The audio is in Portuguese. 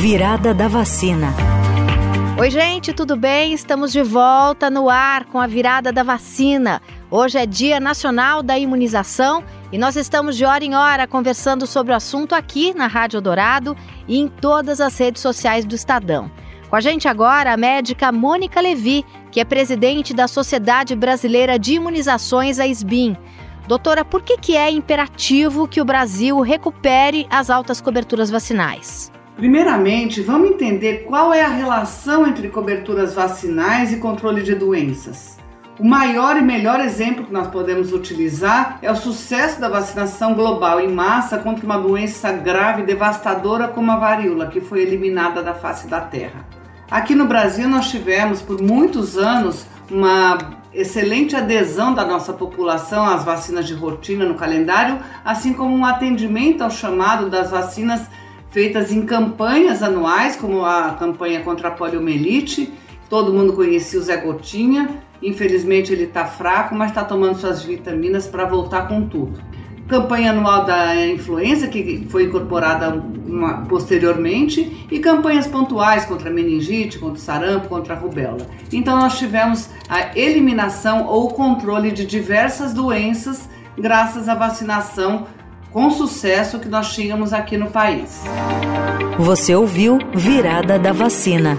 Virada da vacina. Oi, gente, tudo bem? Estamos de volta no ar com a virada da vacina. Hoje é Dia Nacional da Imunização e nós estamos de hora em hora conversando sobre o assunto aqui na Rádio Dourado e em todas as redes sociais do Estadão. Com a gente agora a médica Mônica Levi, que é presidente da Sociedade Brasileira de Imunizações, a SBIM. Doutora, por que, que é imperativo que o Brasil recupere as altas coberturas vacinais? Primeiramente, vamos entender qual é a relação entre coberturas vacinais e controle de doenças. O maior e melhor exemplo que nós podemos utilizar é o sucesso da vacinação global em massa contra uma doença grave e devastadora como a varíola, que foi eliminada da face da Terra. Aqui no Brasil, nós tivemos por muitos anos uma excelente adesão da nossa população às vacinas de rotina no calendário, assim como um atendimento ao chamado das vacinas feitas em campanhas anuais, como a campanha contra a poliomielite. Todo mundo conhecia o Zé Gotinha. Infelizmente ele está fraco, mas está tomando suas vitaminas para voltar com tudo. Campanha anual da influenza, que foi incorporada uma, posteriormente, e campanhas pontuais contra meningite, contra sarampo, contra rubéola. Então, nós tivemos a eliminação ou controle de diversas doenças graças à vacinação com sucesso que nós tínhamos aqui no país. Você ouviu Virada da Vacina.